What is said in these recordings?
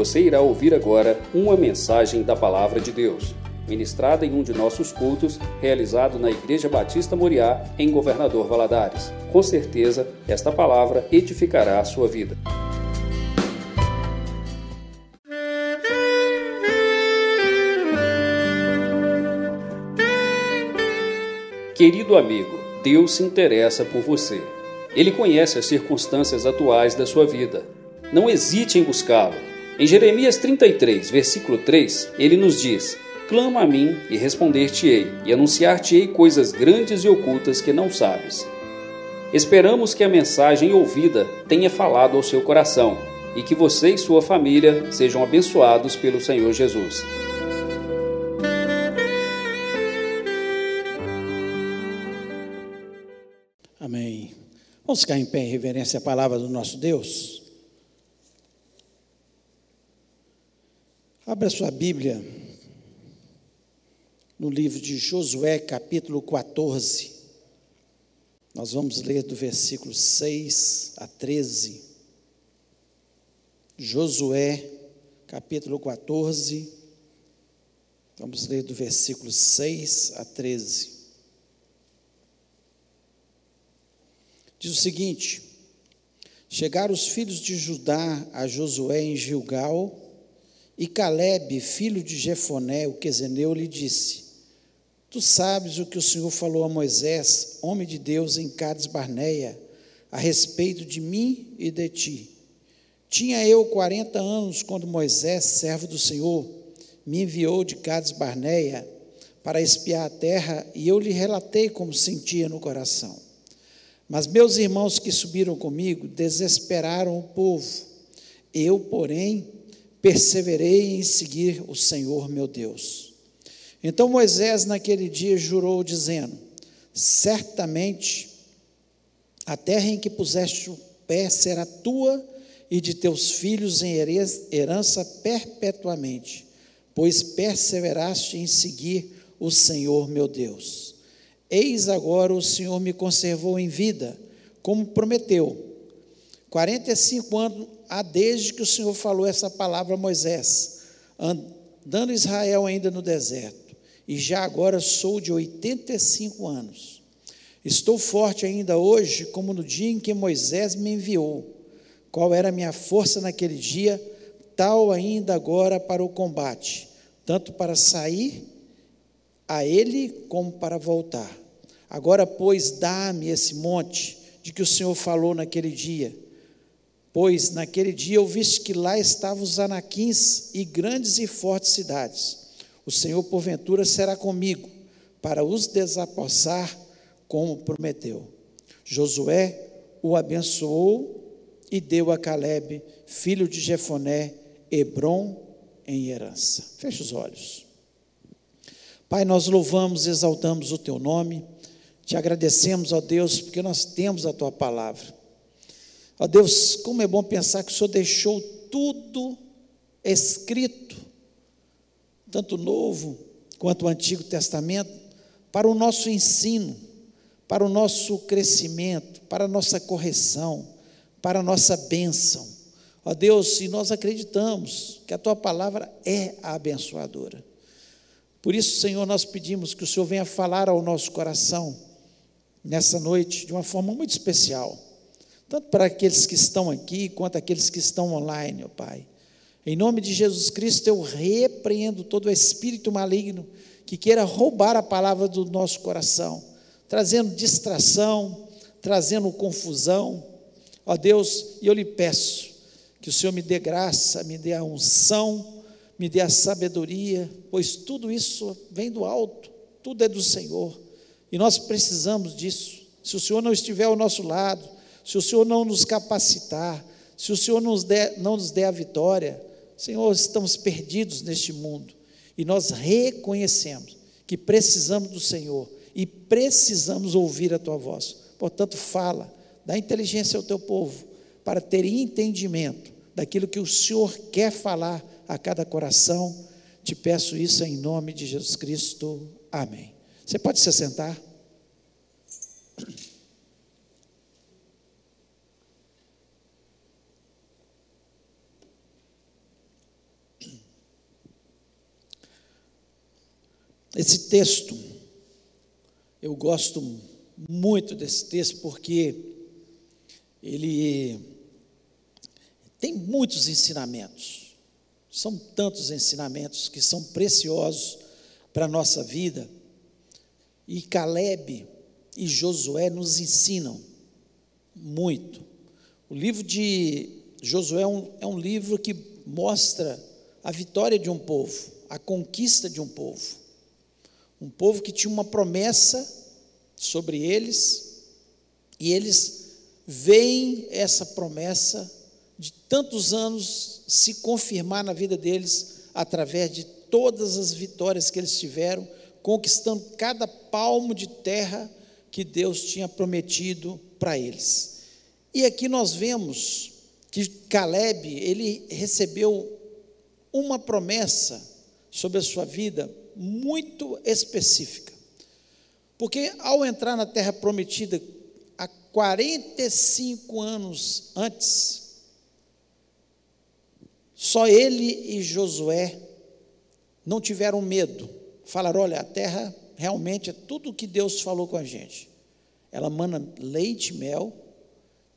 Você irá ouvir agora uma mensagem da Palavra de Deus, ministrada em um de nossos cultos, realizado na Igreja Batista Moriá, em Governador Valadares. Com certeza, esta palavra edificará a sua vida. Querido amigo, Deus se interessa por você. Ele conhece as circunstâncias atuais da sua vida. Não hesite em buscá-lo. Em Jeremias 33, versículo 3, ele nos diz: Clama a mim e responder-te-ei, e anunciar-te-ei coisas grandes e ocultas que não sabes. Esperamos que a mensagem ouvida tenha falado ao seu coração e que você e sua família sejam abençoados pelo Senhor Jesus. Amém. Vamos ficar em pé em reverência à palavra do nosso Deus. Abra sua Bíblia no livro de Josué, capítulo 14. Nós vamos ler do versículo 6 a 13. Josué, capítulo 14. Vamos ler do versículo 6 a 13. Diz o seguinte: Chegaram os filhos de Judá a Josué em Gilgal, e Caleb, filho de Jefoné, o quezeneu, lhe disse: Tu sabes o que o Senhor falou a Moisés, homem de Deus, em Cades Barneia, a respeito de mim e de ti. Tinha eu quarenta anos quando Moisés, servo do Senhor, me enviou de Cades Barneia para espiar a terra, e eu lhe relatei como sentia no coração. Mas meus irmãos que subiram comigo desesperaram o povo. Eu, porém, perseverei em seguir o Senhor meu Deus. Então Moisés, naquele dia, jurou, dizendo: Certamente a terra em que puseste o pé será tua e de teus filhos em herança perpetuamente, pois perseveraste em seguir o Senhor meu Deus. Eis agora o Senhor me conservou em vida, como prometeu. 45 anos há desde que o Senhor falou essa palavra a Moisés, andando Israel ainda no deserto, e já agora sou de 85 anos. Estou forte ainda hoje, como no dia em que Moisés me enviou. Qual era a minha força naquele dia, tal ainda agora para o combate, tanto para sair a ele como para voltar. Agora, pois, dá-me esse monte de que o Senhor falou naquele dia. Pois naquele dia eu viste que lá estavam os anaquins e grandes e fortes cidades. O Senhor, porventura, será comigo para os desapossar, como prometeu. Josué o abençoou e deu a Caleb, filho de Jefoné, Hebron em herança. Feche os olhos. Pai, nós louvamos, exaltamos o teu nome, te agradecemos, ó Deus, porque nós temos a tua palavra. Ó Deus, como é bom pensar que o Senhor deixou tudo escrito, tanto o Novo quanto o Antigo Testamento, para o nosso ensino, para o nosso crescimento, para a nossa correção, para a nossa bênção. Ó Deus, e nós acreditamos que a tua palavra é a abençoadora. Por isso, Senhor, nós pedimos que o Senhor venha falar ao nosso coração nessa noite de uma forma muito especial tanto para aqueles que estão aqui quanto aqueles que estão online, ó Pai. Em nome de Jesus Cristo, eu repreendo todo espírito maligno que queira roubar a palavra do nosso coração, trazendo distração, trazendo confusão. Ó Deus, e eu lhe peço que o Senhor me dê graça, me dê a unção, me dê a sabedoria, pois tudo isso vem do alto, tudo é do Senhor, e nós precisamos disso. Se o Senhor não estiver ao nosso lado, se o Senhor não nos capacitar, se o Senhor nos der, não nos der a vitória, Senhor, estamos perdidos neste mundo. E nós reconhecemos que precisamos do Senhor e precisamos ouvir a tua voz. Portanto, fala, dá inteligência ao teu povo para ter entendimento daquilo que o Senhor quer falar a cada coração. Te peço isso em nome de Jesus Cristo. Amém. Você pode se sentar? Esse texto, eu gosto muito desse texto porque ele tem muitos ensinamentos. São tantos ensinamentos que são preciosos para a nossa vida. E Caleb e Josué nos ensinam muito. O livro de Josué é um, é um livro que mostra a vitória de um povo, a conquista de um povo. Um povo que tinha uma promessa sobre eles e eles veem essa promessa de tantos anos se confirmar na vida deles através de todas as vitórias que eles tiveram, conquistando cada palmo de terra que Deus tinha prometido para eles. E aqui nós vemos que Caleb, ele recebeu uma promessa sobre a sua vida muito específica. Porque ao entrar na terra prometida, há 45 anos antes, só ele e Josué não tiveram medo. Falaram: olha, a terra realmente é tudo o que Deus falou com a gente. Ela mana leite e mel,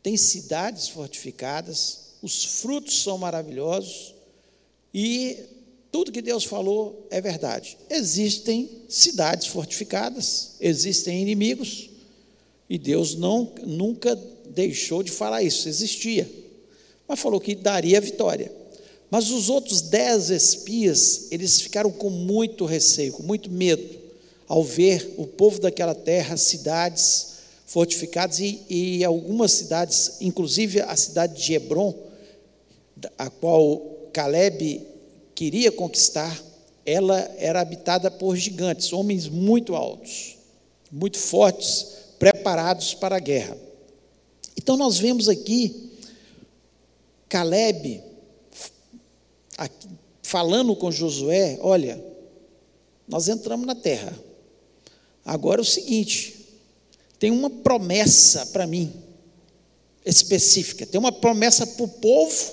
tem cidades fortificadas, os frutos são maravilhosos e tudo que Deus falou é verdade. Existem cidades fortificadas, existem inimigos, e Deus não, nunca deixou de falar isso, existia. Mas falou que daria vitória. Mas os outros dez espias, eles ficaram com muito receio, com muito medo, ao ver o povo daquela terra, cidades fortificadas e, e algumas cidades, inclusive a cidade de Hebron, a qual Caleb queria conquistar, ela era habitada por gigantes, homens muito altos, muito fortes, preparados para a guerra. Então nós vemos aqui Caleb falando com Josué: olha, nós entramos na terra. Agora é o seguinte: tem uma promessa para mim, específica. Tem uma promessa para o povo,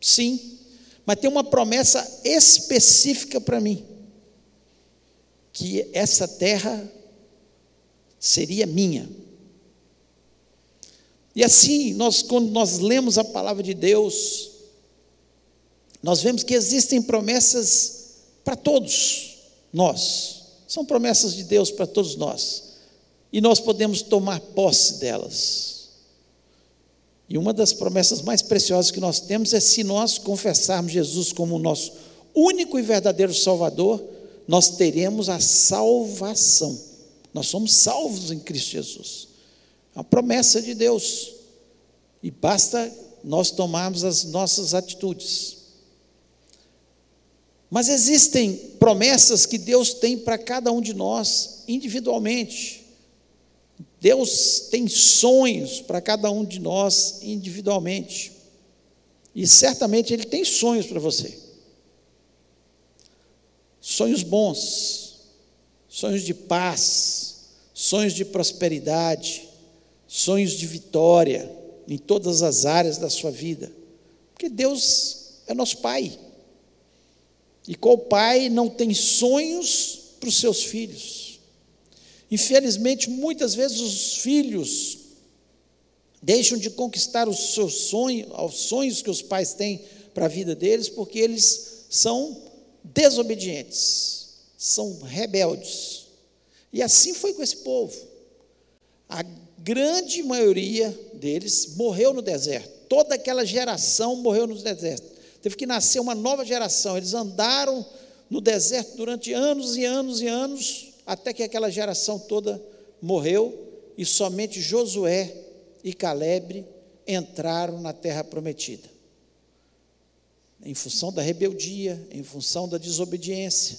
sim, mas tem uma promessa específica para mim, que essa terra seria minha. E assim, nós, quando nós lemos a palavra de Deus, nós vemos que existem promessas para todos nós, são promessas de Deus para todos nós, e nós podemos tomar posse delas. E uma das promessas mais preciosas que nós temos é se nós confessarmos Jesus como o nosso único e verdadeiro Salvador, nós teremos a salvação. Nós somos salvos em Cristo Jesus. É a promessa de Deus. E basta nós tomarmos as nossas atitudes. Mas existem promessas que Deus tem para cada um de nós individualmente. Deus tem sonhos para cada um de nós individualmente. E certamente Ele tem sonhos para você. Sonhos bons, sonhos de paz, sonhos de prosperidade, sonhos de vitória em todas as áreas da sua vida. Porque Deus é nosso Pai. E qual pai não tem sonhos para os seus filhos? Infelizmente, muitas vezes os filhos deixam de conquistar os seus sonhos, os sonhos que os pais têm para a vida deles, porque eles são desobedientes, são rebeldes. E assim foi com esse povo. A grande maioria deles morreu no deserto. Toda aquela geração morreu no deserto. Teve que nascer uma nova geração. Eles andaram no deserto durante anos e anos e anos, até que aquela geração toda morreu e somente Josué e Caleb entraram na terra prometida. Em função da rebeldia, em função da desobediência,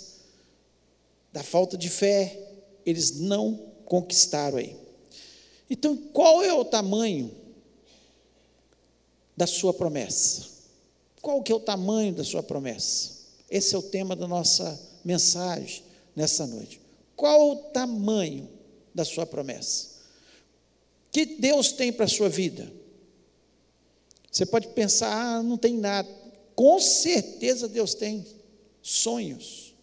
da falta de fé, eles não conquistaram aí. Então, qual é o tamanho da sua promessa? Qual que é o tamanho da sua promessa? Esse é o tema da nossa mensagem nessa noite. Qual o tamanho da sua promessa? Que Deus tem para a sua vida? Você pode pensar, ah, não tem nada. Com certeza Deus tem sonhos.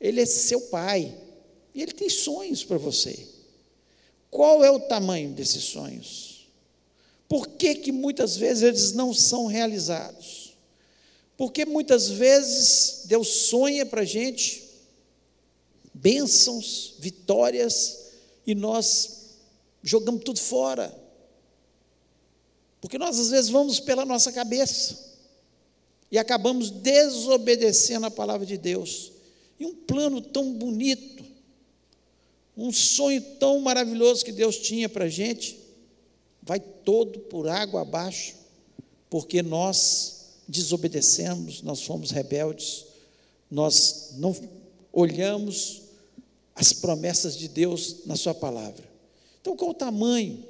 Ele é seu pai. E ele tem sonhos para você. Qual é o tamanho desses sonhos? Por que, que muitas vezes eles não são realizados? Porque muitas vezes Deus sonha para a gente bênçãos, vitórias, e nós jogamos tudo fora. Porque nós às vezes vamos pela nossa cabeça e acabamos desobedecendo a palavra de Deus. E um plano tão bonito, um sonho tão maravilhoso que Deus tinha para a gente, vai todo por água abaixo, porque nós desobedecemos, nós fomos rebeldes, nós não olhamos as promessas de Deus na Sua palavra. Então, qual o tamanho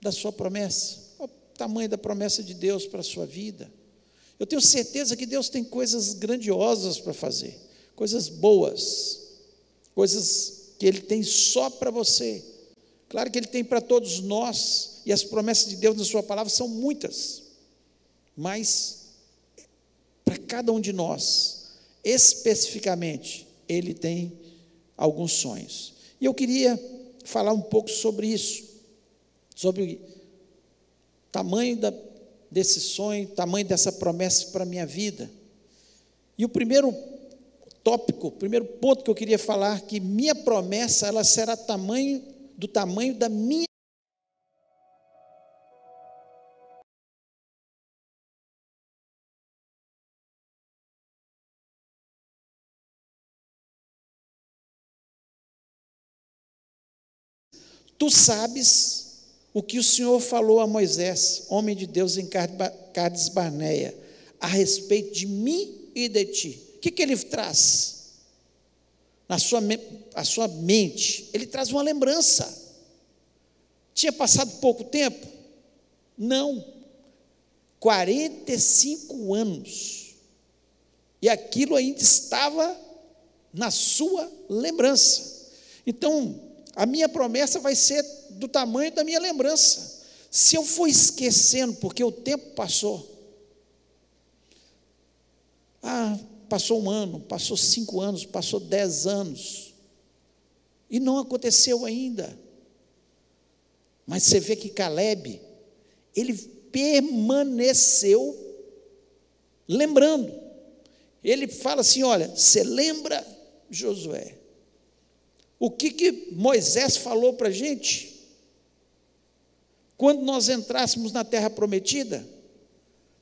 da Sua promessa? Qual o tamanho da promessa de Deus para a sua vida? Eu tenho certeza que Deus tem coisas grandiosas para fazer, coisas boas, coisas que Ele tem só para você. Claro que Ele tem para todos nós, e as promessas de Deus na Sua palavra são muitas, mas para cada um de nós, especificamente, Ele tem alguns sonhos. E eu queria falar um pouco sobre isso, sobre o tamanho da, desse sonho, tamanho dessa promessa para a minha vida. E o primeiro tópico, o primeiro ponto que eu queria falar, que minha promessa, ela será tamanho, do tamanho da minha Tu sabes o que o Senhor falou a Moisés, homem de Deus em Cades Barneia, a respeito de mim e de ti. O que, que ele traz? Na sua, a sua mente, ele traz uma lembrança. Tinha passado pouco tempo? Não. 45 anos. E aquilo ainda estava na sua lembrança. Então, a minha promessa vai ser do tamanho da minha lembrança. Se eu for esquecendo, porque o tempo passou. Ah, passou um ano, passou cinco anos, passou dez anos. E não aconteceu ainda. Mas você vê que Caleb, ele permaneceu lembrando. Ele fala assim: olha, você lembra, Josué, o que, que Moisés falou para a gente? Quando nós entrássemos na terra prometida,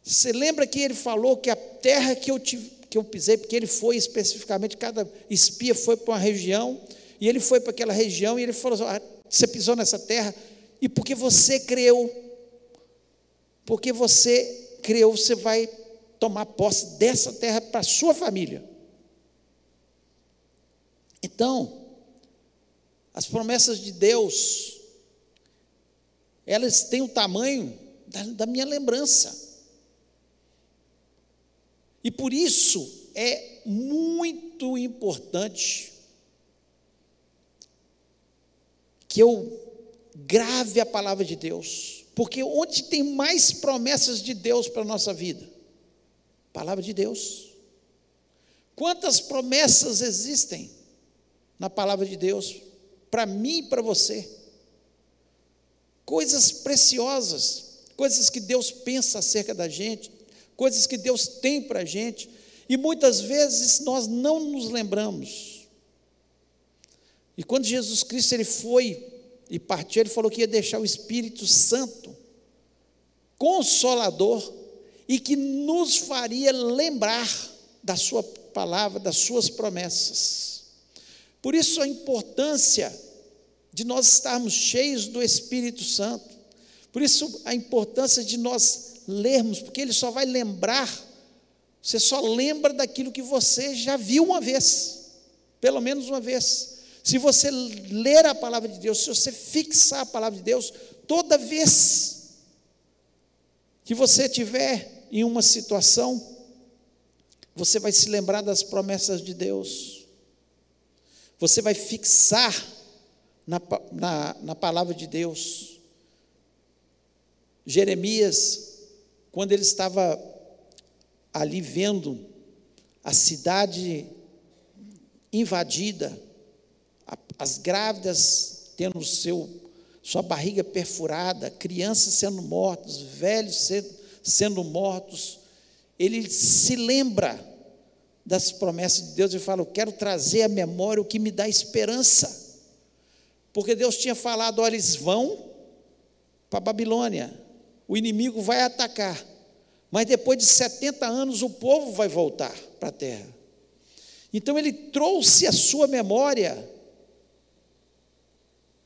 você lembra que ele falou que a terra que eu, tive, que eu pisei, porque ele foi especificamente, cada espia foi para uma região, e ele foi para aquela região, e ele falou assim, ah, você pisou nessa terra, e porque você creu, porque você creu, você vai tomar posse dessa terra para a sua família. Então, as promessas de Deus, elas têm o tamanho da, da minha lembrança. E por isso é muito importante que eu grave a palavra de Deus, porque onde tem mais promessas de Deus para a nossa vida? Palavra de Deus. Quantas promessas existem na palavra de Deus? Para mim e para você. Coisas preciosas, coisas que Deus pensa acerca da gente, coisas que Deus tem para a gente, e muitas vezes nós não nos lembramos. E quando Jesus Cristo ele foi e partiu, ele falou que ia deixar o Espírito Santo, consolador, e que nos faria lembrar da Sua palavra, das Suas promessas. Por isso a importância de nós estarmos cheios do Espírito Santo. Por isso a importância de nós lermos, porque ele só vai lembrar, você só lembra daquilo que você já viu uma vez, pelo menos uma vez. Se você ler a palavra de Deus, se você fixar a palavra de Deus, toda vez que você tiver em uma situação, você vai se lembrar das promessas de Deus. Você vai fixar na, na, na palavra de Deus. Jeremias, quando ele estava ali vendo a cidade invadida, as grávidas tendo seu, sua barriga perfurada, crianças sendo mortas, velhos sendo, sendo mortos, ele se lembra das promessas de Deus e fala: Eu quero trazer à memória o que me dá esperança. Porque Deus tinha falado: olha, eles vão para a Babilônia, o inimigo vai atacar, mas depois de 70 anos o povo vai voltar para a terra. Então ele trouxe à sua memória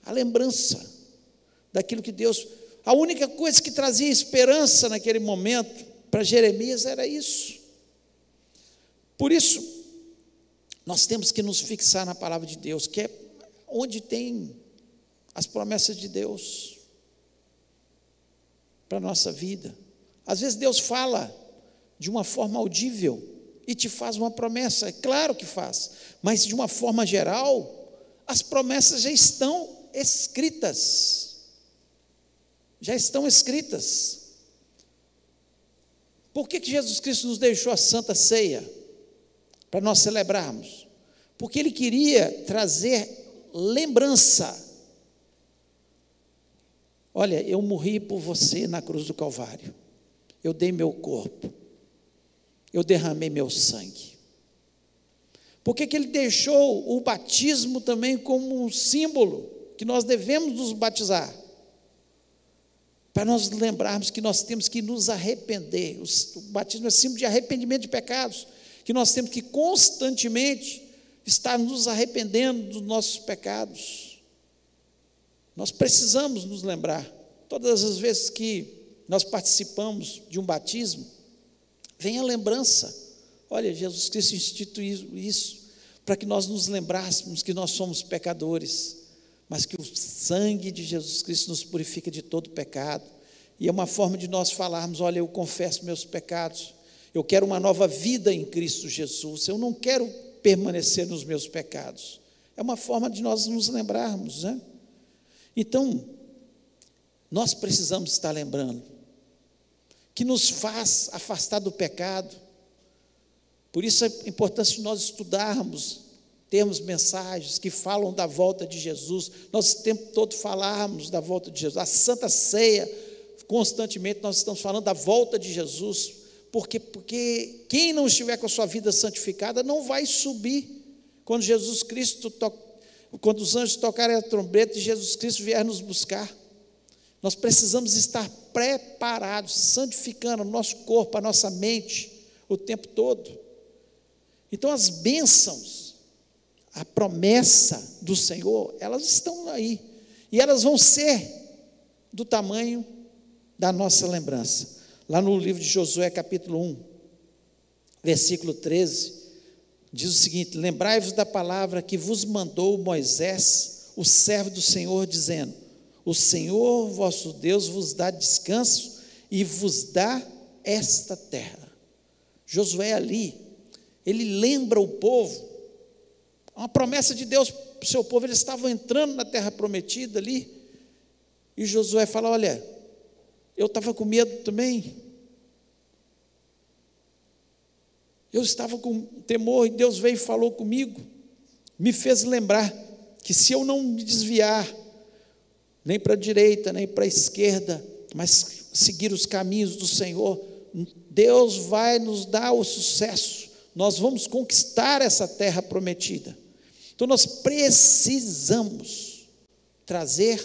a lembrança daquilo que Deus. A única coisa que trazia esperança naquele momento para Jeremias era isso. Por isso, nós temos que nos fixar na palavra de Deus, que é onde tem as promessas de Deus para a nossa vida. Às vezes Deus fala de uma forma audível e te faz uma promessa, é claro que faz, mas de uma forma geral, as promessas já estão escritas. Já estão escritas. Por que, que Jesus Cristo nos deixou a santa ceia? Para nós celebrarmos. Porque Ele queria trazer lembrança. Olha, eu morri por você na cruz do Calvário. Eu dei meu corpo. Eu derramei meu sangue. Por que, que ele deixou o batismo também como um símbolo? que nós devemos nos batizar, para nós lembrarmos que nós temos que nos arrepender. O batismo é símbolo de arrependimento de pecados, que nós temos que constantemente estar nos arrependendo dos nossos pecados. Nós precisamos nos lembrar. Todas as vezes que nós participamos de um batismo, vem a lembrança. Olha, Jesus Cristo instituiu isso para que nós nos lembrássemos que nós somos pecadores mas que o sangue de Jesus Cristo nos purifica de todo pecado. E é uma forma de nós falarmos: olha, eu confesso meus pecados, eu quero uma nova vida em Cristo Jesus, eu não quero permanecer nos meus pecados. É uma forma de nós nos lembrarmos, né? Então, nós precisamos estar lembrando que nos faz afastar do pecado. Por isso a importância de nós estudarmos termos mensagens que falam da volta de Jesus, nós o tempo todo falarmos da volta de Jesus. A Santa Ceia, constantemente nós estamos falando da volta de Jesus, porque, porque quem não estiver com a sua vida santificada não vai subir. Quando Jesus Cristo, to, quando os anjos tocarem a trombeta e Jesus Cristo vier nos buscar, nós precisamos estar preparados, santificando o nosso corpo, a nossa mente, o tempo todo. Então, as bênçãos, a promessa do Senhor, elas estão aí. E elas vão ser do tamanho da nossa lembrança. Lá no livro de Josué, capítulo 1, versículo 13, diz o seguinte: Lembrai-vos da palavra que vos mandou Moisés, o servo do Senhor, dizendo: O Senhor vosso Deus vos dá descanso e vos dá esta terra. Josué ali, ele lembra o povo uma promessa de Deus para o seu povo. Eles estavam entrando na terra prometida ali. E Josué fala: Olha, eu estava com medo também. Eu estava com temor e Deus veio e falou comigo. Me fez lembrar que se eu não me desviar, nem para a direita, nem para a esquerda, mas seguir os caminhos do Senhor, Deus vai nos dar o sucesso. Nós vamos conquistar essa terra prometida. Então nós precisamos trazer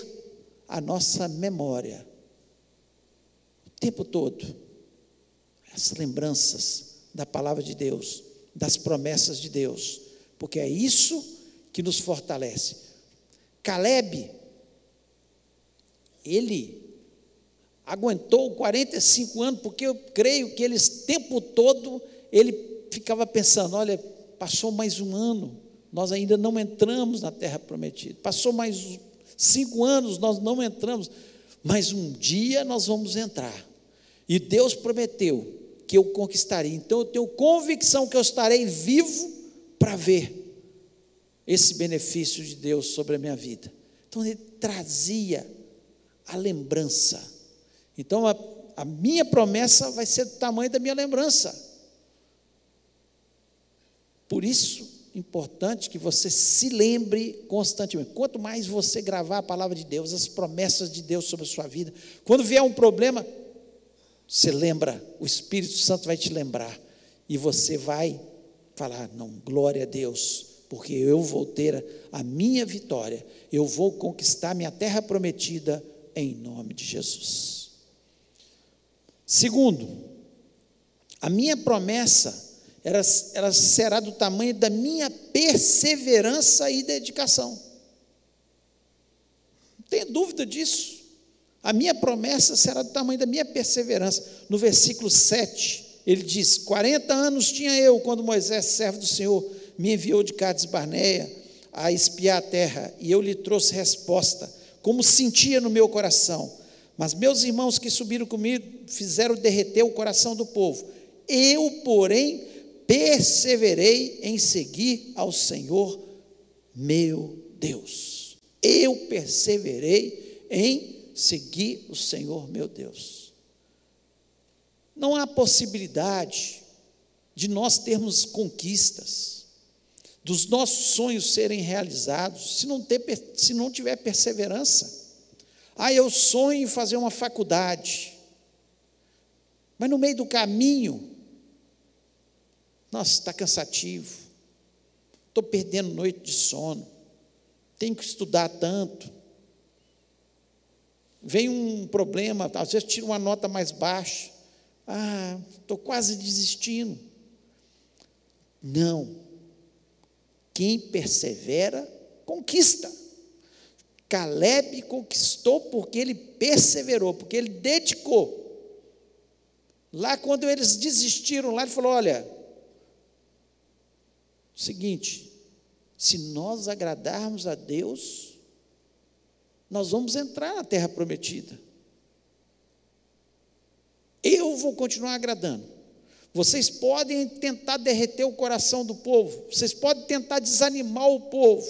a nossa memória tempo todo as lembranças da palavra de Deus, das promessas de Deus, porque é isso que nos fortalece. Caleb, ele aguentou 45 anos, porque eu creio que ele, o tempo todo, ele ficava pensando: olha, passou mais um ano, nós ainda não entramos na terra prometida. Passou mais cinco anos, nós não entramos, mas um dia nós vamos entrar. E Deus prometeu que eu conquistaria. Então eu tenho convicção que eu estarei vivo para ver esse benefício de Deus sobre a minha vida. Então ele trazia a lembrança. Então a, a minha promessa vai ser do tamanho da minha lembrança. Por isso, importante que você se lembre constantemente. Quanto mais você gravar a palavra de Deus, as promessas de Deus sobre a sua vida, quando vier um problema, você lembra, o Espírito Santo vai te lembrar e você vai falar: não, glória a Deus, porque eu vou ter a minha vitória, eu vou conquistar minha terra prometida em nome de Jesus. Segundo, a minha promessa ela, ela será do tamanho da minha perseverança e dedicação. Não tenha dúvida disso. A minha promessa será do tamanho da minha perseverança. No versículo 7, ele diz: 40 anos tinha eu quando Moisés, servo do Senhor, me enviou de Cades Barneia a espiar a terra, e eu lhe trouxe resposta, como sentia no meu coração. Mas meus irmãos que subiram comigo fizeram derreter o coração do povo. Eu, porém, perseverei em seguir ao Senhor meu Deus. Eu perseverei em seguir o Senhor meu Deus. Não há possibilidade de nós termos conquistas, dos nossos sonhos serem realizados, se não, ter, se não tiver perseverança. Ah, eu sonho em fazer uma faculdade, mas no meio do caminho nossa, está cansativo. Estou perdendo noite de sono. Tenho que estudar tanto. Vem um problema, às vezes tiro uma nota mais baixa. Ah, estou quase desistindo. Não. Quem persevera, conquista. Caleb conquistou porque ele perseverou, porque ele dedicou. Lá, quando eles desistiram, lá ele falou: Olha, seguinte: se nós agradarmos a Deus, nós vamos entrar na terra prometida. Eu vou continuar agradando. Vocês podem tentar derreter o coração do povo, vocês podem tentar desanimar o povo,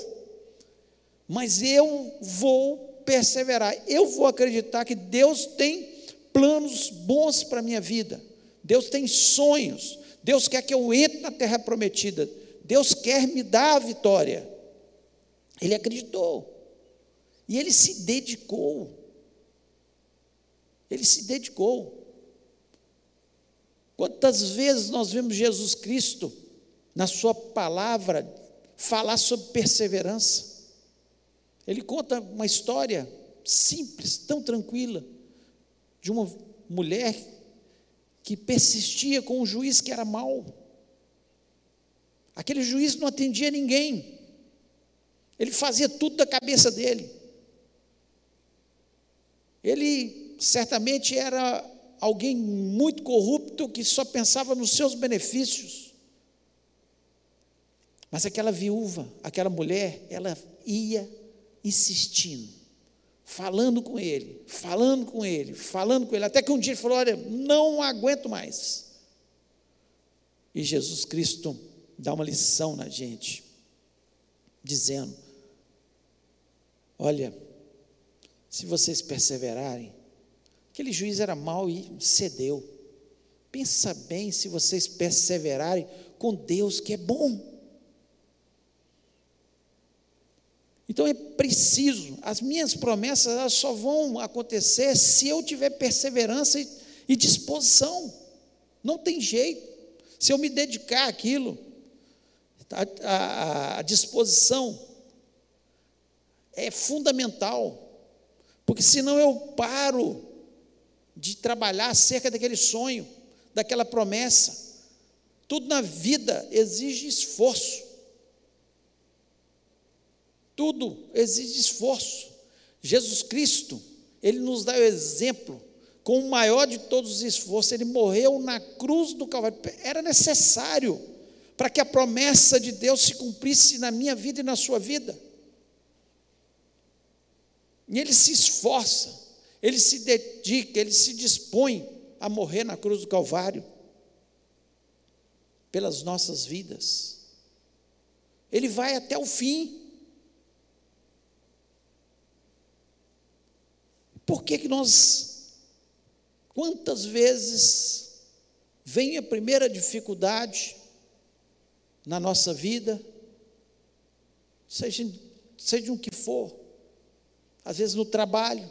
mas eu vou perseverar, eu vou acreditar que Deus tem planos bons para a minha vida, Deus tem sonhos, Deus quer que eu entre na terra prometida. Deus quer me dar a vitória. Ele acreditou. E ele se dedicou. Ele se dedicou. Quantas vezes nós vemos Jesus Cristo, na Sua palavra, falar sobre perseverança? Ele conta uma história simples, tão tranquila, de uma mulher que persistia com um juiz que era mau. Aquele juiz não atendia ninguém. Ele fazia tudo da cabeça dele. Ele certamente era alguém muito corrupto que só pensava nos seus benefícios. Mas aquela viúva, aquela mulher, ela ia insistindo, falando com ele, falando com ele, falando com ele, até que um dia ele falou: Olha, não aguento mais. E Jesus Cristo dá uma lição na gente, dizendo: Olha, se vocês perseverarem, aquele juiz era mau e cedeu. Pensa bem se vocês perseverarem com Deus que é bom. Então é preciso, as minhas promessas elas só vão acontecer se eu tiver perseverança e, e disposição. Não tem jeito. Se eu me dedicar àquilo, a, a, a disposição é fundamental, porque senão eu paro de trabalhar acerca daquele sonho, daquela promessa. Tudo na vida exige esforço. Tudo exige esforço. Jesus Cristo, ele nos dá o exemplo com o maior de todos os esforços. Ele morreu na cruz do Calvário. Era necessário para que a promessa de Deus se cumprisse na minha vida e na sua vida. E ele se esforça, ele se dedica, ele se dispõe a morrer na cruz do Calvário pelas nossas vidas. Ele vai até o fim. Por que, que nós, quantas vezes vem a primeira dificuldade, na nossa vida seja, seja o que for, às vezes no trabalho,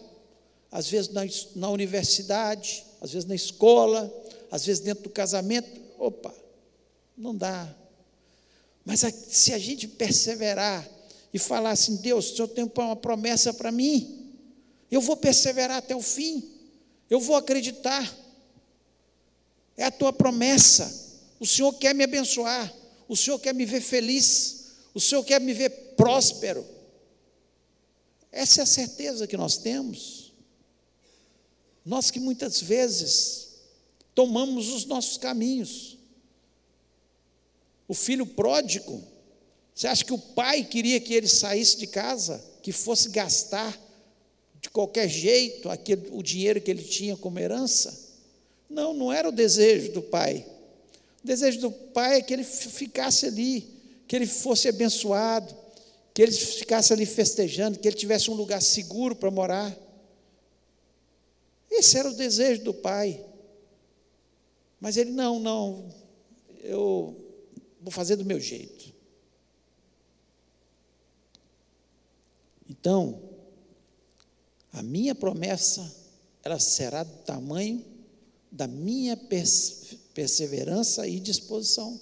às vezes na, na universidade, às vezes na escola, às vezes dentro do casamento. Opa, não dá. Mas a, se a gente perseverar e falar assim: Deus, o Senhor tem uma promessa para mim, eu vou perseverar até o fim, eu vou acreditar. É a tua promessa. O Senhor quer me abençoar, o Senhor quer me ver feliz, o Senhor quer me ver próspero. Essa é a certeza que nós temos. Nós que muitas vezes tomamos os nossos caminhos. O filho pródigo, você acha que o pai queria que ele saísse de casa, que fosse gastar de qualquer jeito aquele, o dinheiro que ele tinha como herança? Não, não era o desejo do pai. O desejo do pai é que ele ficasse ali, que ele fosse abençoado, que ele ficasse ali festejando, que ele tivesse um lugar seguro para morar. Esse era o desejo do pai. Mas ele, não, não, eu vou fazer do meu jeito. Então, a minha promessa, ela será do tamanho da minha perseverança e disposição.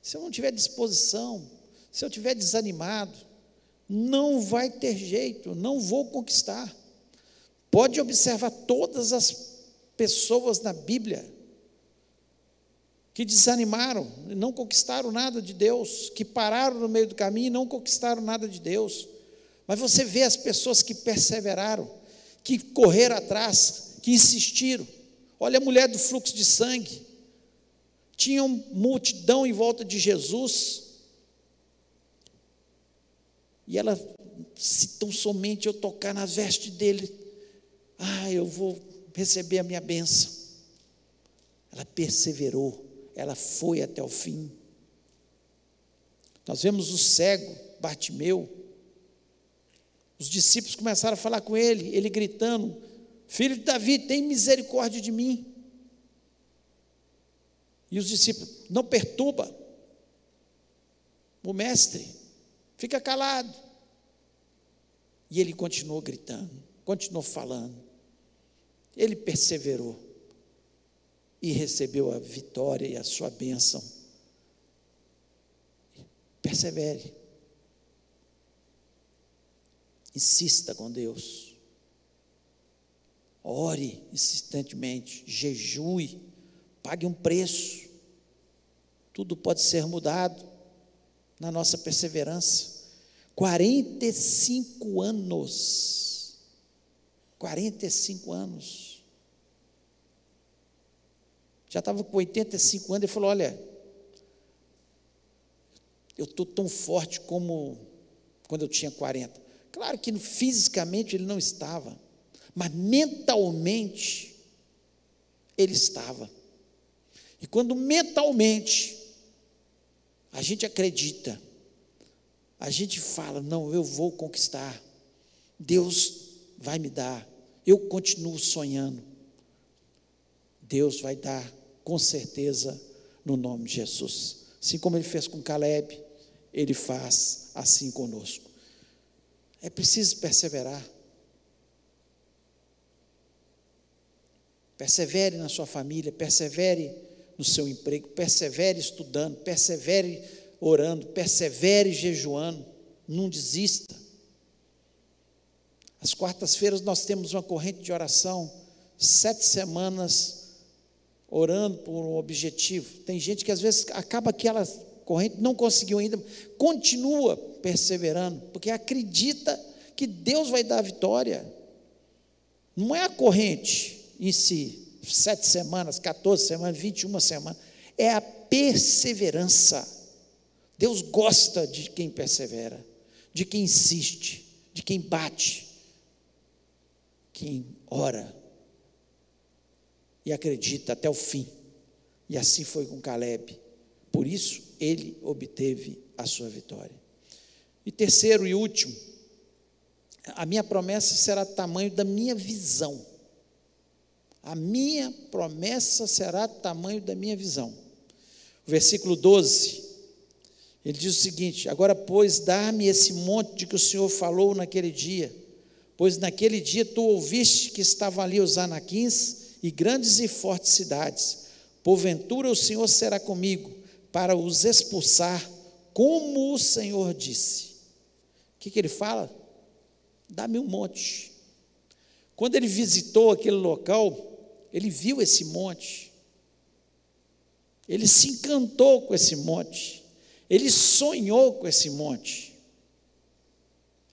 Se eu não tiver disposição, se eu tiver desanimado, não vai ter jeito, não vou conquistar. Pode observar todas as pessoas na Bíblia que desanimaram, não conquistaram nada de Deus, que pararam no meio do caminho e não conquistaram nada de Deus. Mas você vê as pessoas que perseveraram, que correram atrás, que insistiram. Olha a mulher do fluxo de sangue. Tinha uma multidão em volta de Jesus. E ela, se tão somente eu tocar na veste dele, ah, eu vou receber a minha bênção. Ela perseverou, ela foi até o fim. Nós vemos o cego, Bartimeu. Os discípulos começaram a falar com ele, ele gritando: Filho de Davi, tem misericórdia de mim. E os discípulos, não perturba o mestre, fica calado. E ele continuou gritando, continuou falando. Ele perseverou e recebeu a vitória e a sua bênção. Persevere. Insista com Deus. Ore insistentemente, jejue, pague um preço. Tudo pode ser mudado na nossa perseverança. 45 anos. 45 anos. Já estava com 85 anos e falou: Olha, eu estou tão forte como quando eu tinha 40. Claro que fisicamente ele não estava mas mentalmente ele estava. E quando mentalmente a gente acredita, a gente fala: não, eu vou conquistar, Deus vai me dar, eu continuo sonhando, Deus vai dar, com certeza, no nome de Jesus. Assim como ele fez com Caleb, ele faz assim conosco. É preciso perseverar. Persevere na sua família, persevere no seu emprego, persevere estudando, persevere orando, persevere jejuando, não desista. Às quartas-feiras nós temos uma corrente de oração, sete semanas orando por um objetivo. Tem gente que às vezes acaba aquela corrente, não conseguiu ainda, continua perseverando, porque acredita que Deus vai dar a vitória. Não é a corrente, em si, sete semanas, 14 semanas, 21 semanas, é a perseverança. Deus gosta de quem persevera, de quem insiste, de quem bate, quem ora e acredita até o fim. E assim foi com Caleb. Por isso ele obteve a sua vitória. E terceiro e último, a minha promessa será do tamanho da minha visão. A minha promessa será tamanho da minha visão. O versículo 12, Ele diz o seguinte: Agora, pois, dá-me esse monte de que o Senhor falou naquele dia, pois naquele dia tu ouviste que estavam ali os anaquins e grandes e fortes cidades. Porventura o Senhor será comigo para os expulsar, como o Senhor disse. O que, que ele fala? Dá-me um monte. Quando ele visitou aquele local, ele viu esse monte. Ele se encantou com esse monte. Ele sonhou com esse monte.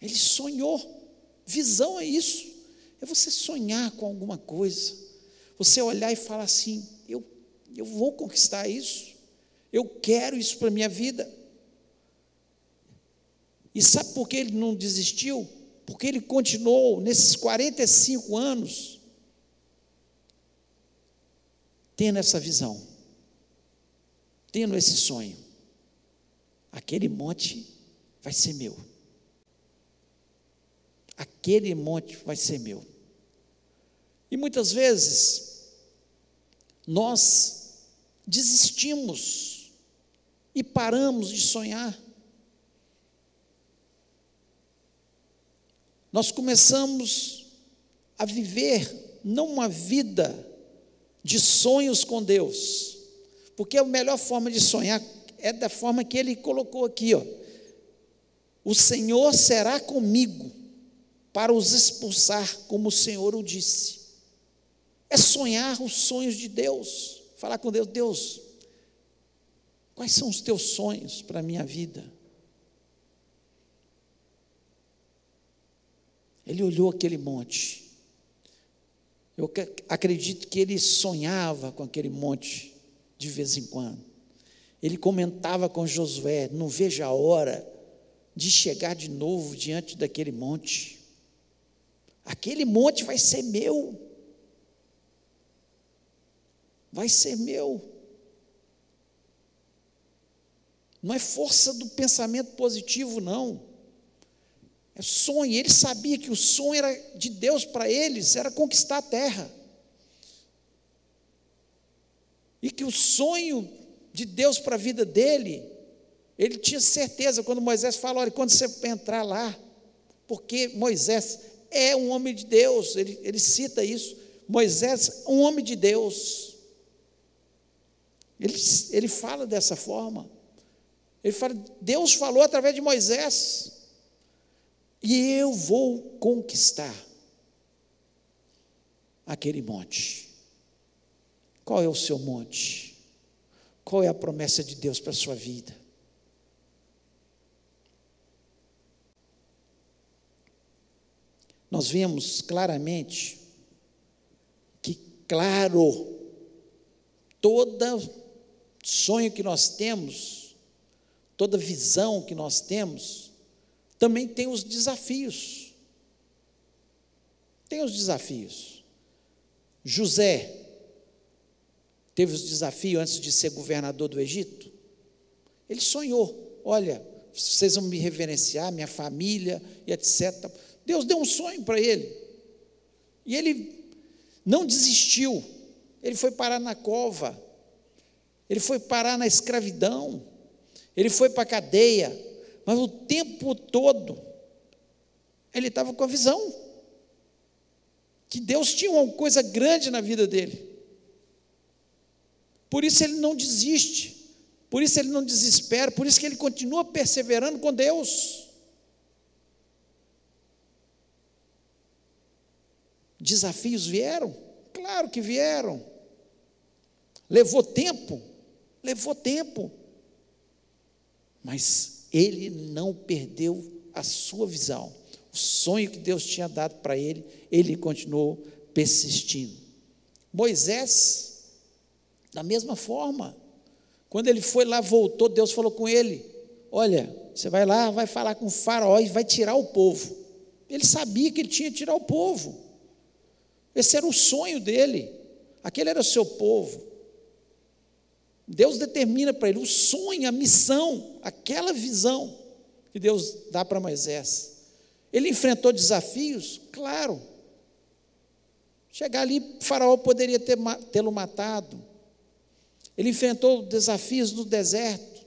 Ele sonhou. Visão é isso. É você sonhar com alguma coisa. Você olhar e falar assim: eu, eu vou conquistar isso. Eu quero isso para a minha vida. E sabe por que ele não desistiu? Porque ele continuou nesses 45 anos tendo essa visão, tendo esse sonho. Aquele monte vai ser meu. Aquele monte vai ser meu. E muitas vezes nós desistimos e paramos de sonhar. Nós começamos a viver não uma vida de sonhos com Deus, porque a melhor forma de sonhar é da forma que ele colocou aqui, ó. O Senhor será comigo para os expulsar, como o Senhor o disse. É sonhar os sonhos de Deus, falar com Deus, Deus, quais são os teus sonhos para a minha vida? Ele olhou aquele monte eu acredito que ele sonhava com aquele monte de vez em quando. Ele comentava com Josué: não vejo a hora de chegar de novo diante daquele monte. Aquele monte vai ser meu. Vai ser meu. Não é força do pensamento positivo, não. É sonho. Ele sabia que o sonho era de Deus para eles, era conquistar a terra. E que o sonho de Deus para a vida dele, ele tinha certeza quando Moisés fala: olha, quando você entrar lá, porque Moisés é um homem de Deus, ele, ele cita isso. Moisés, um homem de Deus. Ele, ele fala dessa forma. Ele fala, Deus falou através de Moisés e eu vou conquistar aquele monte. Qual é o seu monte? Qual é a promessa de Deus para a sua vida? Nós vemos claramente que, claro, todo sonho que nós temos, toda visão que nós temos, também tem os desafios. Tem os desafios. José teve os desafios antes de ser governador do Egito. Ele sonhou: olha, vocês vão me reverenciar, minha família e etc. Deus deu um sonho para ele. E ele não desistiu. Ele foi parar na cova. Ele foi parar na escravidão. Ele foi para a cadeia mas o tempo todo ele estava com a visão que Deus tinha uma coisa grande na vida dele. Por isso ele não desiste, por isso ele não desespera, por isso que ele continua perseverando com Deus. Desafios vieram? Claro que vieram. Levou tempo? Levou tempo. Mas ele não perdeu a sua visão. O sonho que Deus tinha dado para ele, ele continuou persistindo. Moisés, da mesma forma, quando ele foi lá, voltou, Deus falou com ele: Olha, você vai lá, vai falar com o faraó e vai tirar o povo. Ele sabia que ele tinha que tirar o povo. Esse era o sonho dele. Aquele era o seu povo. Deus determina para ele o sonho, a missão, aquela visão que Deus dá para Moisés. Ele enfrentou desafios? Claro. Chegar ali, Faraó poderia tê-lo matado. Ele enfrentou desafios no deserto.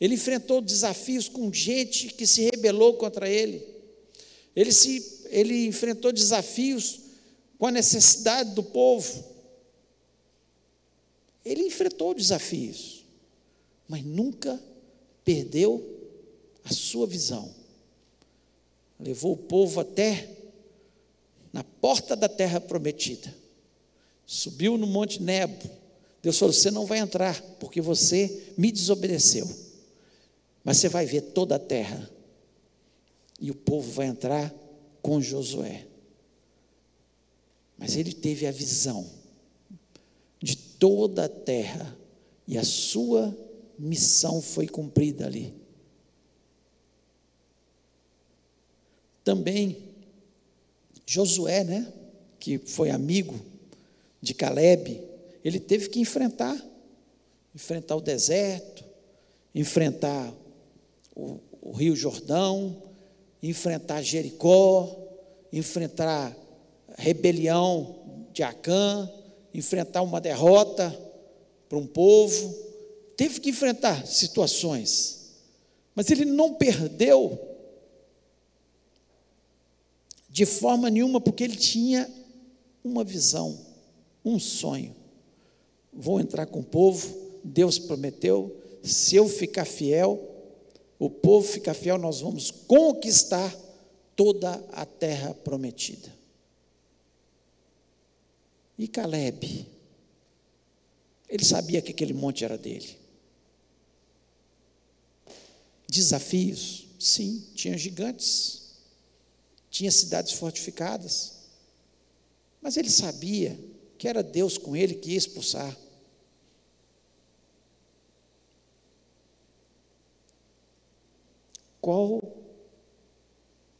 Ele enfrentou desafios com gente que se rebelou contra ele. Ele, se, ele enfrentou desafios com a necessidade do povo. Ele enfrentou desafios, mas nunca perdeu a sua visão. Levou o povo até na porta da terra prometida. Subiu no Monte Nebo. Deus falou: Você não vai entrar, porque você me desobedeceu. Mas você vai ver toda a terra. E o povo vai entrar com Josué. Mas ele teve a visão toda a terra e a sua missão foi cumprida ali. Também Josué, né, que foi amigo de Caleb, ele teve que enfrentar enfrentar o deserto, enfrentar o, o Rio Jordão, enfrentar Jericó, enfrentar a rebelião de Acã, enfrentar uma derrota para um povo, teve que enfrentar situações, mas ele não perdeu de forma nenhuma, porque ele tinha uma visão, um sonho. Vou entrar com o povo, Deus prometeu, se eu ficar fiel, o povo ficar fiel, nós vamos conquistar toda a terra prometida. E Caleb, ele sabia que aquele monte era dele. Desafios, sim, tinha gigantes, tinha cidades fortificadas, mas ele sabia que era Deus com ele que ia expulsar. Qual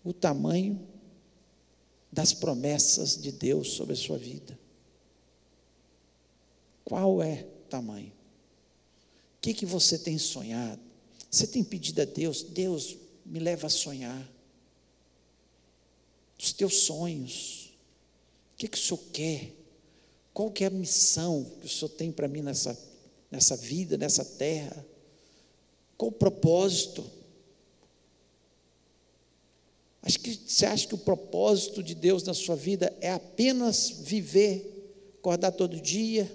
o tamanho das promessas de Deus sobre a sua vida? Qual é tamanho? O que, que você tem sonhado? Você tem pedido a Deus, Deus me leva a sonhar. Os teus sonhos. O que, que o Senhor quer? Qual que é a missão que o Senhor tem para mim nessa, nessa vida, nessa terra? Qual o propósito? Acho que você acha que o propósito de Deus na sua vida é apenas viver, acordar todo dia,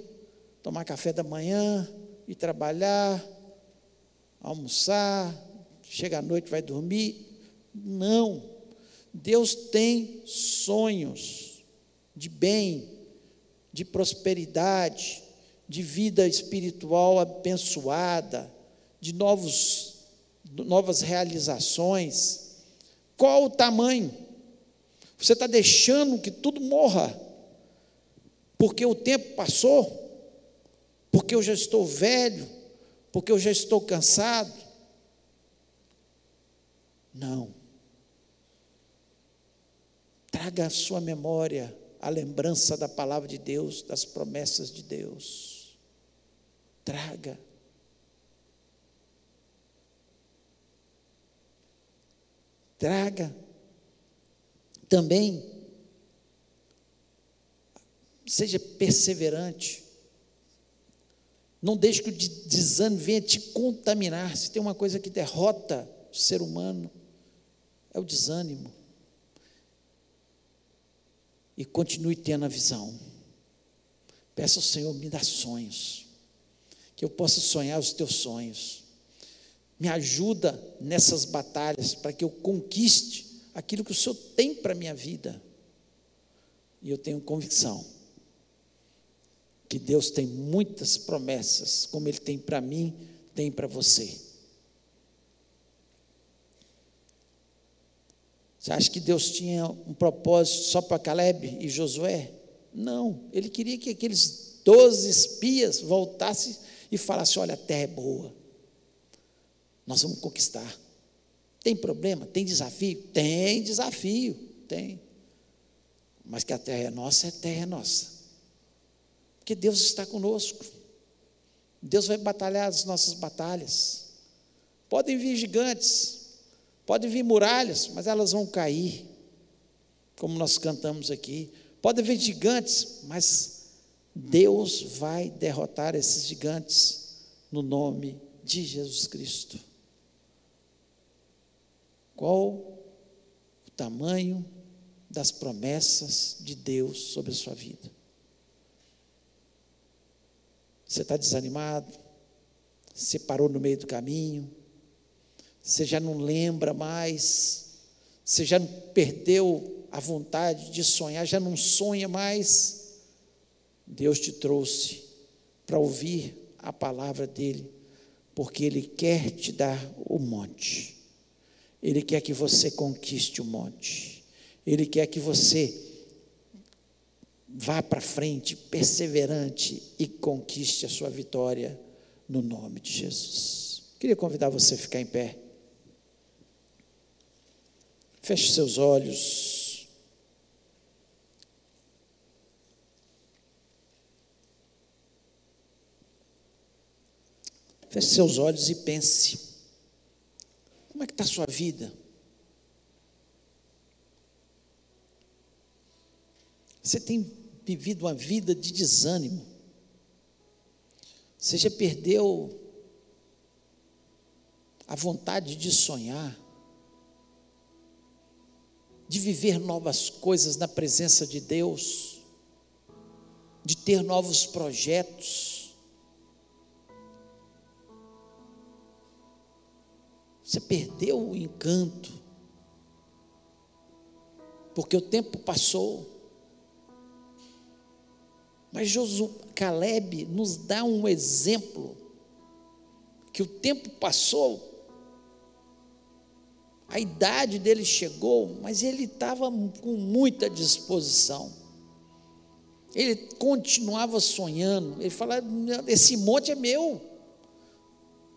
tomar café da manhã, ir trabalhar, almoçar, chega à noite vai dormir. Não. Deus tem sonhos de bem, de prosperidade, de vida espiritual abençoada, de novos, novas realizações. Qual o tamanho? Você está deixando que tudo morra, porque o tempo passou? Porque eu já estou velho, porque eu já estou cansado. Não. Traga à sua memória a lembrança da palavra de Deus, das promessas de Deus. Traga. Traga. Também seja perseverante. Não deixe que o desânimo venha te contaminar. Se tem uma coisa que derrota o ser humano, é o desânimo. E continue tendo a visão. Peça ao Senhor, me dá sonhos. Que eu possa sonhar os teus sonhos. Me ajuda nessas batalhas para que eu conquiste aquilo que o Senhor tem para a minha vida. E eu tenho convicção que Deus tem muitas promessas, como Ele tem para mim, tem para você. Você acha que Deus tinha um propósito só para Caleb e Josué? Não, ele queria que aqueles doze espias voltassem e falassem: olha, a terra é boa, nós vamos conquistar. Tem problema? Tem desafio? Tem desafio, tem. Mas que a terra é nossa, a terra é nossa. Porque Deus está conosco. Deus vai batalhar as nossas batalhas. Podem vir gigantes, podem vir muralhas, mas elas vão cair, como nós cantamos aqui. Podem vir gigantes, mas Deus vai derrotar esses gigantes no nome de Jesus Cristo. Qual o tamanho das promessas de Deus sobre a sua vida? Você está desanimado? Você parou no meio do caminho? Você já não lembra mais? Você já perdeu a vontade de sonhar? Já não sonha mais? Deus te trouxe para ouvir a palavra dele, porque ele quer te dar o monte. Ele quer que você conquiste o monte. Ele quer que você vá para frente, perseverante e conquiste a sua vitória no nome de Jesus. Queria convidar você a ficar em pé. Feche seus olhos. Feche seus olhos e pense. Como é que está a sua vida? Você tem vivido uma vida de desânimo. Você já perdeu a vontade de sonhar, de viver novas coisas na presença de Deus, de ter novos projetos. Você perdeu o encanto, porque o tempo passou. Mas Josué, Caleb nos dá um exemplo que o tempo passou, a idade dele chegou, mas ele estava com muita disposição. Ele continuava sonhando. Ele falava: esse monte é meu.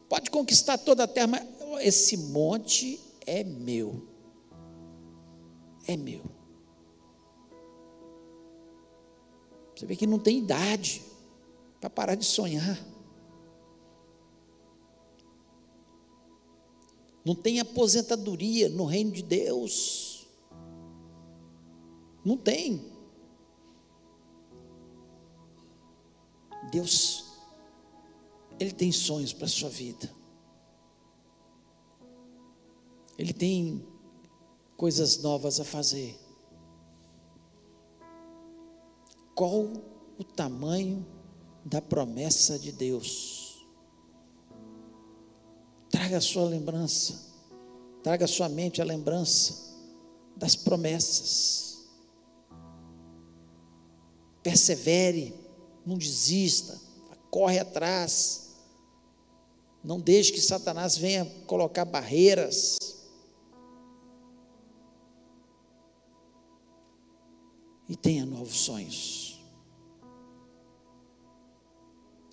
Pode conquistar toda a terra, mas esse monte é meu. É meu. Você vê que não tem idade para parar de sonhar. Não tem aposentadoria no reino de Deus. Não tem. Deus, Ele tem sonhos para a sua vida. Ele tem coisas novas a fazer. Qual o tamanho da promessa de Deus. Traga a sua lembrança, traga a sua mente a lembrança das promessas. Persevere, não desista, corre atrás. Não deixe que Satanás venha colocar barreiras. E tenha novos sonhos.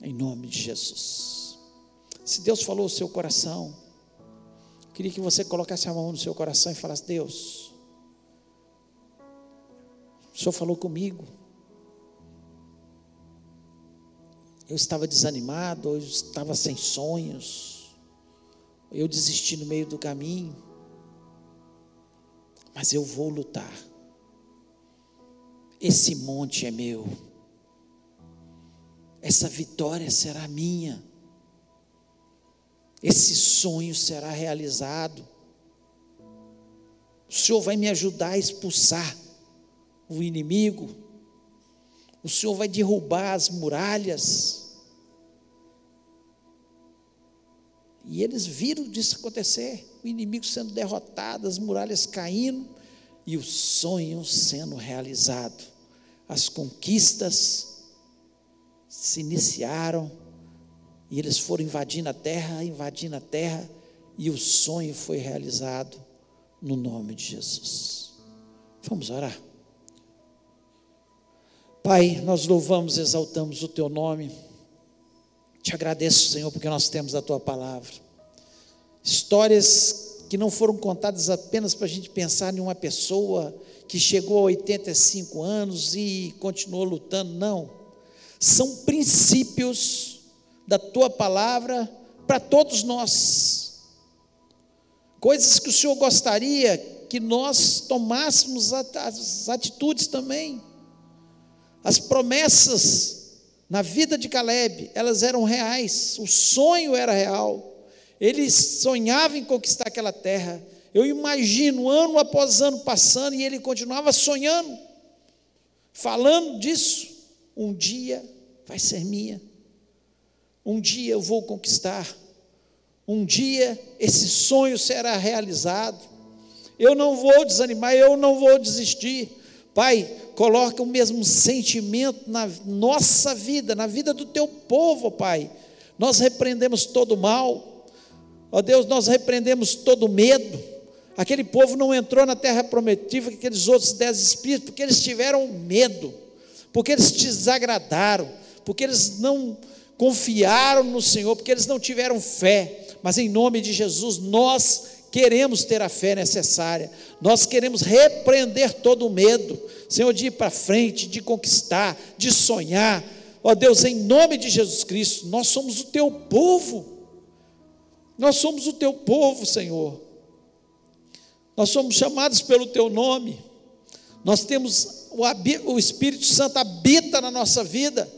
Em nome de Jesus. Se Deus falou o seu coração, queria que você colocasse a mão no seu coração e falasse: Deus, o Senhor falou comigo. Eu estava desanimado, eu estava sem sonhos, eu desisti no meio do caminho, mas eu vou lutar. Esse monte é meu essa vitória será minha, esse sonho será realizado. O Senhor vai me ajudar a expulsar o inimigo, o Senhor vai derrubar as muralhas. E eles viram disso acontecer, o inimigo sendo derrotado, as muralhas caindo e o sonho sendo realizado, as conquistas se iniciaram e eles foram invadindo a terra, invadindo a terra, e o sonho foi realizado no nome de Jesus. Vamos orar. Pai, nós louvamos, exaltamos o teu nome. Te agradeço, Senhor, porque nós temos a tua palavra. Histórias que não foram contadas apenas para a gente pensar em uma pessoa que chegou a 85 anos e continuou lutando, não são princípios da tua palavra para todos nós. Coisas que o Senhor gostaria que nós tomássemos as atitudes também. As promessas na vida de Caleb, elas eram reais, o sonho era real. Ele sonhava em conquistar aquela terra Eu imagino ano após ano passando e ele continuava sonhando, falando disso. Um dia vai ser minha, um dia eu vou conquistar, um dia esse sonho será realizado. Eu não vou desanimar, eu não vou desistir. Pai, coloca o mesmo sentimento na nossa vida, na vida do teu povo, Pai. Nós repreendemos todo mal, ó Deus, nós repreendemos todo medo. Aquele povo não entrou na terra prometida, aqueles outros dez espíritos, porque eles tiveram medo, porque eles te desagradaram, porque eles não confiaram no Senhor, porque eles não tiveram fé. Mas em nome de Jesus, nós queremos ter a fé necessária, nós queremos repreender todo o medo, Senhor, de ir para frente, de conquistar, de sonhar. Ó Deus, em nome de Jesus Cristo, nós somos o teu povo, nós somos o teu povo, Senhor, nós somos chamados pelo teu nome, nós temos o, Espírito Santo habita na nossa vida.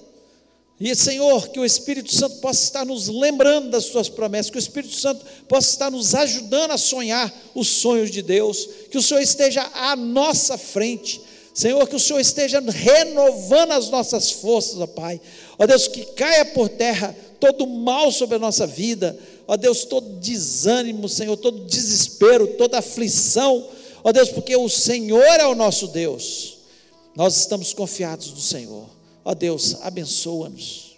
E, Senhor, que o Espírito Santo possa estar nos lembrando das Suas promessas, que o Espírito Santo possa estar nos ajudando a sonhar os sonhos de Deus, que o Senhor esteja à nossa frente, Senhor, que o Senhor esteja renovando as nossas forças, ó Pai. Ó Deus, que caia por terra todo mal sobre a nossa vida, ó Deus, todo desânimo, Senhor, todo desespero, toda aflição, ó Deus, porque o Senhor é o nosso Deus, nós estamos confiados no Senhor. Ó Deus, abençoa-nos.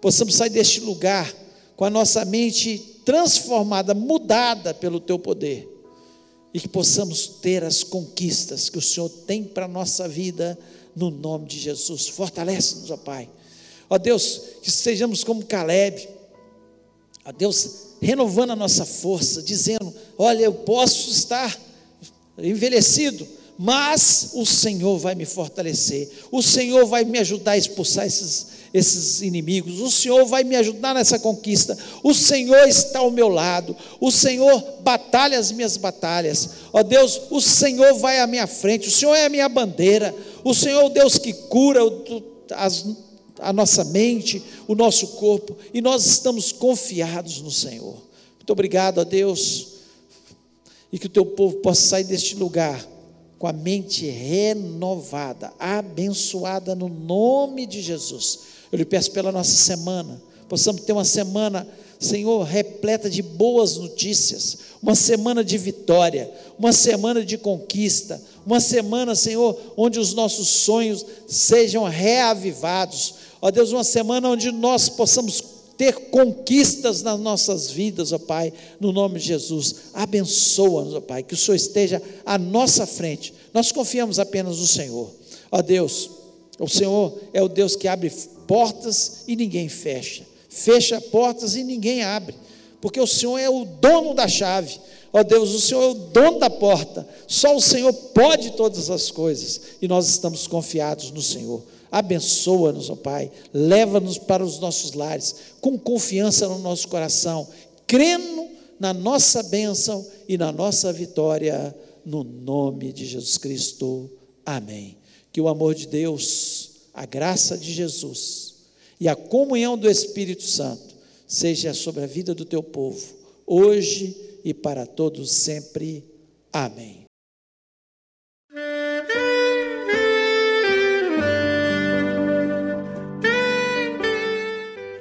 Possamos sair deste lugar com a nossa mente transformada, mudada pelo teu poder. E que possamos ter as conquistas que o Senhor tem para a nossa vida, no nome de Jesus. Fortalece-nos, ó Pai. Ó Deus, que sejamos como Caleb. Ó Deus, renovando a nossa força, dizendo: Olha, eu posso estar envelhecido, mas o Senhor vai me fortalecer, o Senhor vai me ajudar a expulsar esses, esses inimigos, o Senhor vai me ajudar nessa conquista, o Senhor está ao meu lado, o Senhor batalha as minhas batalhas, ó Deus, o Senhor vai à minha frente, o Senhor é a minha bandeira, o Senhor é o Deus que cura as, a nossa mente, o nosso corpo, e nós estamos confiados no Senhor. Muito obrigado a Deus, e que o teu povo possa sair deste lugar com a mente renovada, abençoada no nome de Jesus. Eu lhe peço pela nossa semana, possamos ter uma semana, Senhor, repleta de boas notícias, uma semana de vitória, uma semana de conquista, uma semana, Senhor, onde os nossos sonhos sejam reavivados. Ó Deus, uma semana onde nós possamos ter conquistas nas nossas vidas, ó Pai, no nome de Jesus. Abençoa-nos, ó Pai, que o Senhor esteja à nossa frente. Nós confiamos apenas no Senhor. Ó Deus, o Senhor é o Deus que abre portas e ninguém fecha. Fecha portas e ninguém abre. Porque o Senhor é o dono da chave. Ó Deus, o Senhor é o dono da porta. Só o Senhor pode todas as coisas. E nós estamos confiados no Senhor. Abençoa-nos, ó Pai. Leva-nos para os nossos lares, com confiança no nosso coração, crendo na nossa bênção e na nossa vitória, no nome de Jesus Cristo. Amém. Que o amor de Deus, a graça de Jesus e a comunhão do Espírito Santo seja sobre a vida do teu povo, hoje e para todos sempre. Amém.